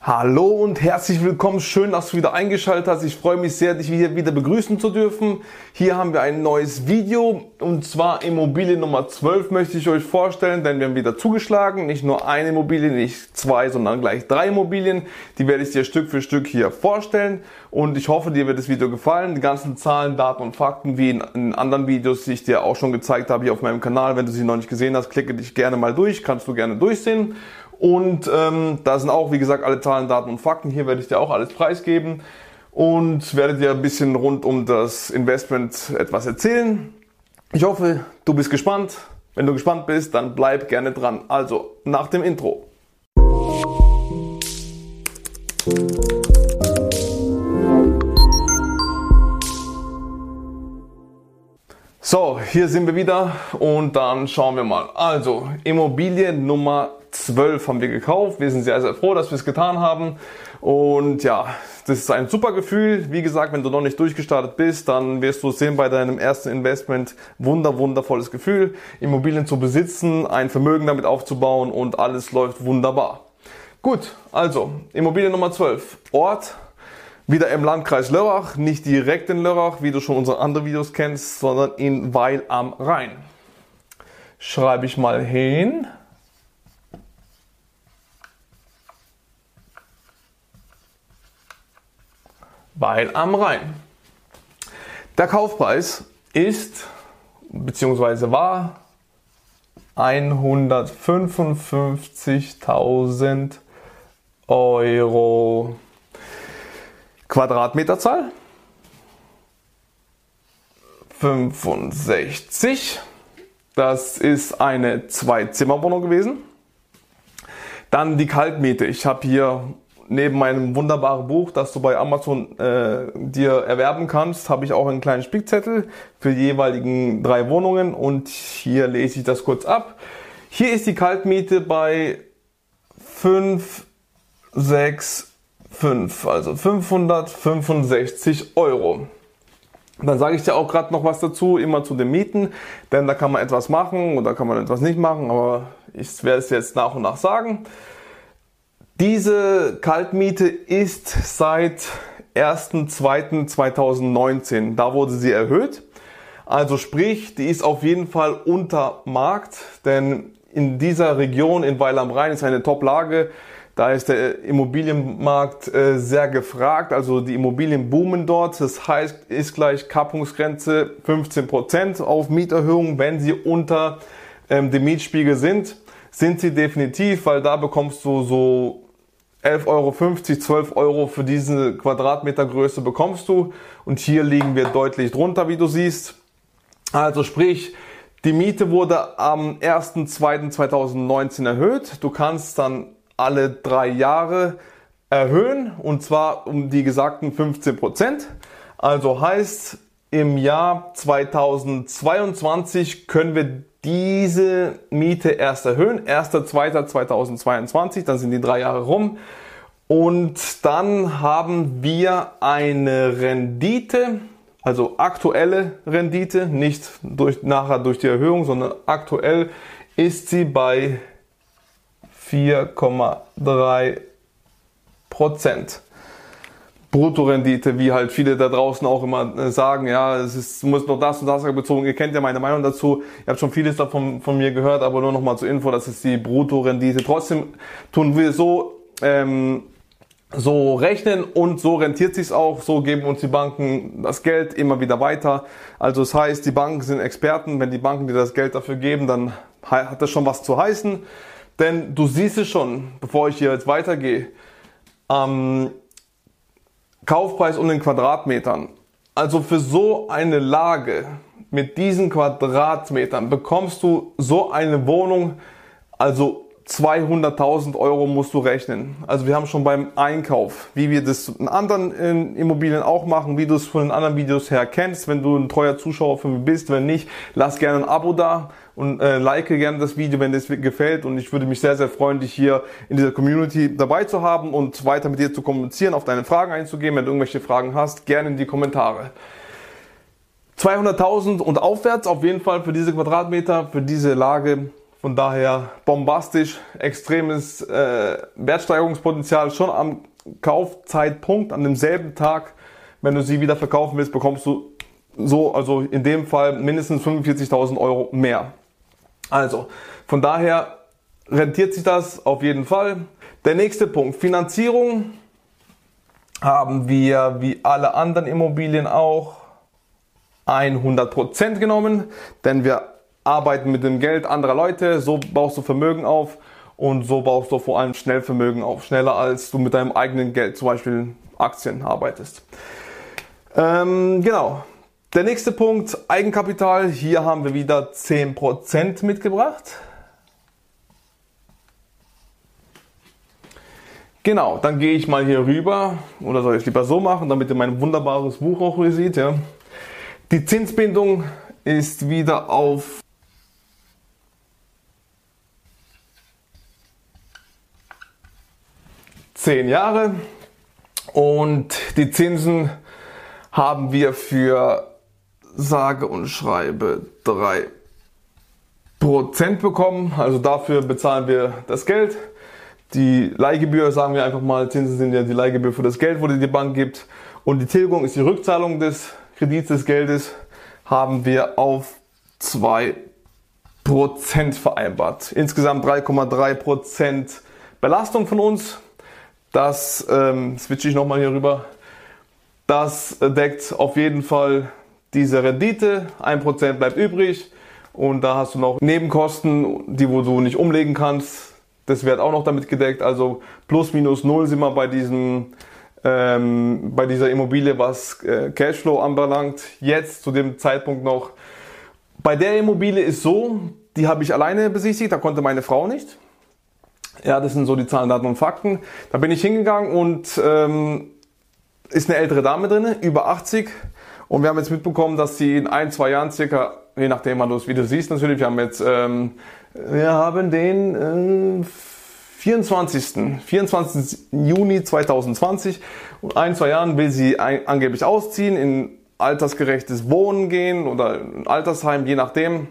Hallo und herzlich willkommen. Schön, dass du wieder eingeschaltet hast. Ich freue mich sehr, dich hier wieder begrüßen zu dürfen. Hier haben wir ein neues Video und zwar Immobilie Nummer 12 möchte ich euch vorstellen, denn wir haben wieder zugeschlagen. Nicht nur eine Immobilie, nicht zwei, sondern gleich drei Immobilien. Die werde ich dir Stück für Stück hier vorstellen und ich hoffe, dir wird das Video gefallen. Die ganzen Zahlen, Daten und Fakten, wie in, anderen Videos, die ich dir auch schon gezeigt habe hier auf meinem Kanal. Wenn du sie noch nicht gesehen hast, klicke dich gerne mal durch, kannst du gerne durchsehen. Und ähm, da sind auch, wie gesagt, alle Zahlen, Daten und Fakten. Hier werde ich dir auch alles preisgeben und werde dir ein bisschen rund um das Investment etwas erzählen. Ich hoffe, du bist gespannt. Wenn du gespannt bist, dann bleib gerne dran. Also, nach dem Intro. So, hier sind wir wieder und dann schauen wir mal. Also, Immobilie Nummer 12 haben wir gekauft. Wir sind sehr, sehr froh, dass wir es getan haben. Und ja, das ist ein super Gefühl. Wie gesagt, wenn du noch nicht durchgestartet bist, dann wirst du sehen bei deinem ersten Investment. Wunder, wundervolles Gefühl, Immobilien zu besitzen, ein Vermögen damit aufzubauen und alles läuft wunderbar. Gut, also Immobilie Nummer 12. Ort wieder im Landkreis Lörrach, nicht direkt in Lörrach, wie du schon unsere anderen Videos kennst, sondern in Weil am Rhein. Schreibe ich mal hin. Weil am Rhein. Der Kaufpreis ist bzw. war 155.000 Euro. Quadratmeterzahl 65. Das ist eine Zwei-Zimmer-Wohnung gewesen. Dann die Kaltmiete. Ich habe hier neben meinem wunderbaren Buch, das du bei Amazon äh, dir erwerben kannst, habe ich auch einen kleinen Spickzettel für die jeweiligen drei Wohnungen und hier lese ich das kurz ab. Hier ist die Kaltmiete bei 5, 6, 5, also 565 Euro. Dann sage ich dir auch gerade noch was dazu, immer zu den Mieten, denn da kann man etwas machen oder kann man etwas nicht machen, aber ich werde es jetzt nach und nach sagen. Diese Kaltmiete ist seit 1.2.2019. Da wurde sie erhöht. Also sprich, die ist auf jeden Fall unter Markt, denn in dieser Region in Weil am Rhein ist eine Top-Lage. Da ist der Immobilienmarkt äh, sehr gefragt, also die Immobilien boomen dort. Das heißt, ist gleich Kappungsgrenze 15% auf Mieterhöhungen, wenn sie unter ähm, dem Mietspiegel sind. Sind sie definitiv, weil da bekommst du so 11,50 Euro, 12 Euro für diese Quadratmetergröße bekommst du. Und hier liegen wir deutlich drunter, wie du siehst. Also sprich, die Miete wurde am 1.2.2019 erhöht. Du kannst dann alle drei Jahre erhöhen und zwar um die gesagten 15 Prozent. Also heißt, im Jahr 2022 können wir diese Miete erst erhöhen. 1.2.2022, dann sind die drei Jahre rum. Und dann haben wir eine Rendite, also aktuelle Rendite, nicht durch, nachher durch die Erhöhung, sondern aktuell ist sie bei 4,3 Prozent. Bruttorendite, wie halt viele da draußen auch immer äh, sagen, ja, es ist, muss noch das und das bezogen. Ihr kennt ja meine Meinung dazu. Ihr habt schon vieles davon von mir gehört, aber nur noch mal zur Info, das ist die Bruttorendite. Trotzdem tun wir so, ähm, so rechnen und so rentiert sich's auch. So geben uns die Banken das Geld immer wieder weiter. Also das heißt, die Banken sind Experten. Wenn die Banken dir das Geld dafür geben, dann hat das schon was zu heißen. Denn du siehst es schon, bevor ich hier jetzt weitergehe. Ähm, Kaufpreis um den Quadratmetern. Also für so eine Lage mit diesen Quadratmetern bekommst du so eine Wohnung, also 200.000 Euro musst du rechnen. Also wir haben schon beim Einkauf, wie wir das in anderen Immobilien auch machen, wie du es von den anderen Videos her kennst. Wenn du ein treuer Zuschauer für mich bist, wenn nicht, lass gerne ein Abo da und äh, like gerne das Video, wenn es gefällt. Und ich würde mich sehr, sehr freuen, dich hier in dieser Community dabei zu haben und weiter mit dir zu kommunizieren, auf deine Fragen einzugehen. Wenn du irgendwelche Fragen hast, gerne in die Kommentare. 200.000 und aufwärts auf jeden Fall für diese Quadratmeter, für diese Lage Von daher bombastisch, extremes äh, Wertsteigerungspotenzial schon am Kaufzeitpunkt, an demselben Tag. Wenn du sie wieder verkaufen willst, bekommst du so, also in dem Fall mindestens 45.000 Euro mehr. Also, von daher rentiert sich das auf jeden Fall. Der nächste Punkt, Finanzierung haben wir wie alle anderen Immobilien auch 100% genommen, denn wir arbeiten mit dem Geld anderer Leute, so baust du Vermögen auf und so baust du vor allem schnell Vermögen auf, schneller als du mit deinem eigenen Geld, zum Beispiel Aktien, arbeitest. Ähm, genau. Der nächste Punkt, Eigenkapital. Hier haben wir wieder 10% mitgebracht. Genau, dann gehe ich mal hier rüber, oder soll ich lieber so machen, damit ihr mein wunderbares Buch auch hier seht. Ja. Die Zinsbindung ist wieder auf zehn Jahre und die Zinsen haben wir für sage und schreibe drei Prozent bekommen. Also dafür bezahlen wir das Geld. Die Leihgebühr, sagen wir einfach mal, Zinsen sind ja die Leihgebühr für das Geld, wo die Bank gibt. Und die Tilgung ist die Rückzahlung des Kredits des Geldes, haben wir auf 2% vereinbart. Insgesamt 3,3% Belastung von uns. Das ähm, switche ich nochmal hier rüber. Das deckt auf jeden Fall diese Rendite. 1% bleibt übrig. Und da hast du noch Nebenkosten, die wo du nicht umlegen kannst. Das wird auch noch damit gedeckt. Also plus minus null sind wir bei diesem ähm, bei dieser Immobilie, was äh, Cashflow anbelangt, jetzt zu dem Zeitpunkt noch. Bei der Immobilie ist so, die habe ich alleine besichtigt, da konnte meine Frau nicht. Ja, das sind so die Zahlen, Daten und Fakten. Da bin ich hingegangen und ähm, ist eine ältere Dame drin, über 80. Und wir haben jetzt mitbekommen, dass sie in ein, zwei Jahren circa, je nachdem, wann du das Video siehst natürlich, wir haben jetzt, ähm, wir haben den äh, 24. 24. Juni 2020. Und ein, zwei Jahren will sie ein, angeblich ausziehen, in altersgerechtes Wohnen gehen oder ein Altersheim, je nachdem.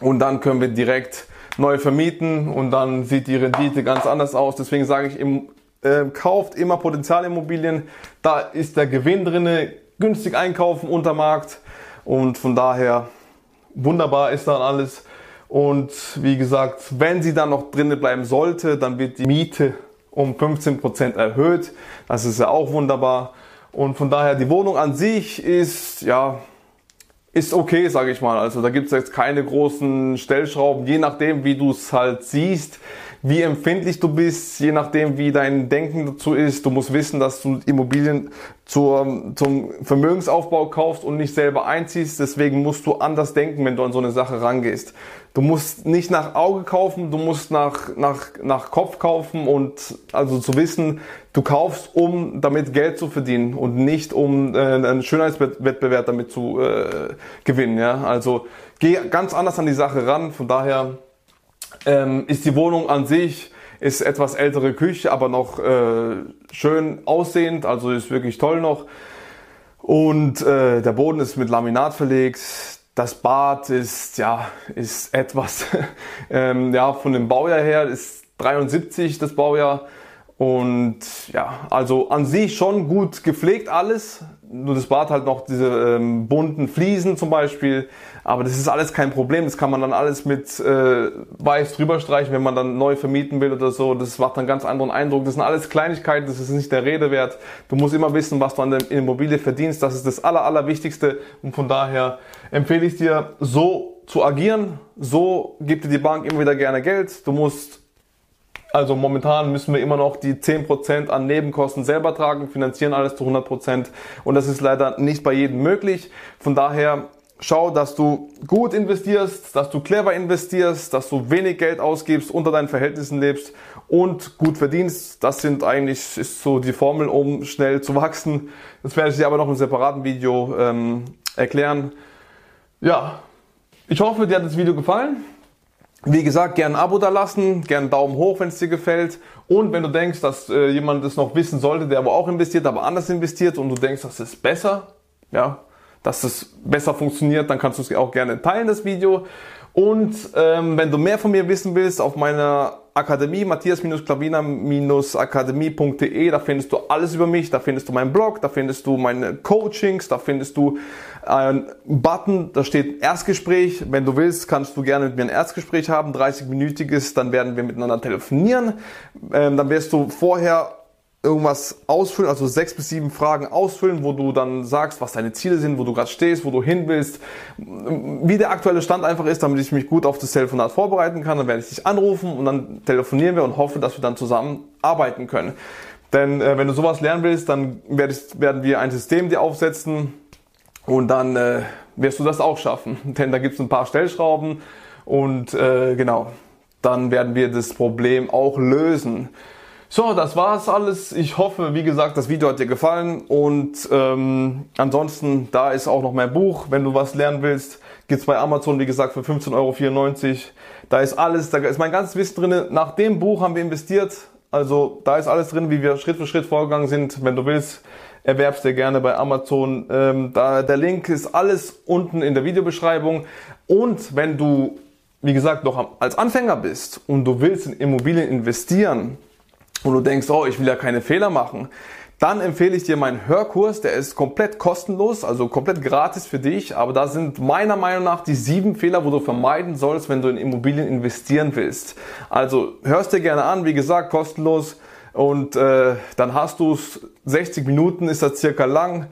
Und dann können wir direkt neu vermieten und dann sieht die Rendite ganz anders aus. Deswegen sage ich, im, äh, kauft immer Potenzialimmobilien. Da ist der Gewinn drinne, günstig einkaufen unter Markt. Und von daher wunderbar ist dann alles. Und wie gesagt, wenn sie dann noch drinnen bleiben sollte, dann wird die Miete um 15% erhöht. Das ist ja auch wunderbar. Und von daher, die Wohnung an sich ist, ja, ist okay, sage ich mal. Also da gibt es jetzt keine großen Stellschrauben, je nachdem, wie du es halt siehst wie empfindlich du bist, je nachdem, wie dein Denken dazu ist. Du musst wissen, dass du Immobilien zur, zum Vermögensaufbau kaufst und nicht selber einziehst. Deswegen musst du anders denken, wenn du an so eine Sache rangehst. Du musst nicht nach Auge kaufen, du musst nach, nach, nach Kopf kaufen und also zu wissen, du kaufst, um damit Geld zu verdienen und nicht um äh, einen Schönheitswettbewerb damit zu äh, gewinnen. Ja? Also geh ganz anders an die Sache ran. Von daher ähm, ist die Wohnung an sich ist etwas ältere Küche, aber noch äh, schön aussehend, also ist wirklich toll noch. Und äh, der Boden ist mit Laminat verlegt. Das Bad ist ja ist etwas ähm, ja von dem Baujahr her ist 73 das Baujahr und ja also an sich schon gut gepflegt alles nur das Bad halt noch diese ähm, bunten Fliesen zum Beispiel. Aber das ist alles kein Problem. Das kann man dann alles mit äh, weiß drüber streichen, wenn man dann neu vermieten will oder so. Das macht einen ganz anderen Eindruck. Das sind alles Kleinigkeiten, das ist nicht der Rede wert. Du musst immer wissen, was du an der Immobilie verdienst. Das ist das Aller, Allerwichtigste. Und von daher empfehle ich dir, so zu agieren. So gibt dir die Bank immer wieder gerne Geld. Du musst also momentan müssen wir immer noch die 10% an Nebenkosten selber tragen, finanzieren alles zu 100% und das ist leider nicht bei jedem möglich. Von daher schau, dass du gut investierst, dass du clever investierst, dass du wenig Geld ausgibst, unter deinen Verhältnissen lebst und gut verdienst. Das sind eigentlich ist so die Formel, um schnell zu wachsen. Das werde ich dir aber noch im separaten Video ähm, erklären. Ja, ich hoffe, dir hat das Video gefallen. Wie gesagt, gerne ein Abo da lassen, gerne einen Daumen hoch, wenn es dir gefällt. Und wenn du denkst, dass äh, jemand das noch wissen sollte, der aber auch investiert, aber anders investiert und du denkst, das ist besser, ja, dass es besser funktioniert, dann kannst du es auch gerne teilen, das Video. Und ähm, wenn du mehr von mir wissen willst, auf meiner Akademie, matthias-klavina-akademie.de, da findest du alles über mich, da findest du meinen Blog, da findest du meine Coachings, da findest du einen Button, da steht Erstgespräch. Wenn du willst, kannst du gerne mit mir ein Erstgespräch haben, 30-minütiges, dann werden wir miteinander telefonieren. Ähm, dann wirst du vorher irgendwas ausfüllen, also sechs bis sieben Fragen ausfüllen, wo du dann sagst, was deine Ziele sind, wo du gerade stehst, wo du hin willst, wie der aktuelle Stand einfach ist, damit ich mich gut auf das Telefonat vorbereiten kann. Dann werde ich dich anrufen und dann telefonieren wir und hoffe, dass wir dann zusammen arbeiten können. Denn äh, wenn du sowas lernen willst, dann werdest, werden wir ein System dir aufsetzen und dann äh, wirst du das auch schaffen. Denn da gibt es ein paar Stellschrauben und äh, genau, dann werden wir das Problem auch lösen. So, das war's alles. Ich hoffe, wie gesagt, das Video hat dir gefallen und ähm, ansonsten, da ist auch noch mein Buch. Wenn du was lernen willst, gibt's bei Amazon, wie gesagt, für 15,94 Euro. Da ist alles, da ist mein ganzes Wissen drin. Nach dem Buch haben wir investiert. Also da ist alles drin, wie wir Schritt für Schritt vorgegangen sind. Wenn du willst, erwerbst dir gerne bei Amazon. Ähm, da, der Link ist alles unten in der Videobeschreibung. Und wenn du, wie gesagt, noch als Anfänger bist und du willst in Immobilien investieren, und du denkst, oh, ich will ja keine Fehler machen, dann empfehle ich dir meinen Hörkurs, der ist komplett kostenlos, also komplett gratis für dich, aber da sind meiner Meinung nach die sieben Fehler, wo du vermeiden sollst, wenn du in Immobilien investieren willst. Also hörst dir gerne an, wie gesagt, kostenlos und äh, dann hast du es, 60 Minuten ist das circa lang.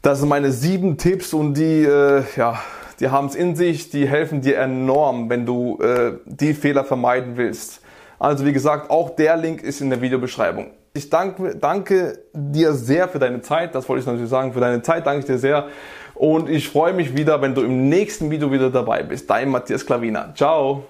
Das sind meine sieben Tipps und die, äh, ja, die haben es in sich, die helfen dir enorm, wenn du äh, die Fehler vermeiden willst. Also wie gesagt, auch der Link ist in der Videobeschreibung. Ich danke, danke dir sehr für deine Zeit. Das wollte ich natürlich sagen. Für deine Zeit danke ich dir sehr. Und ich freue mich wieder, wenn du im nächsten Video wieder dabei bist. Dein Matthias Klavina. Ciao.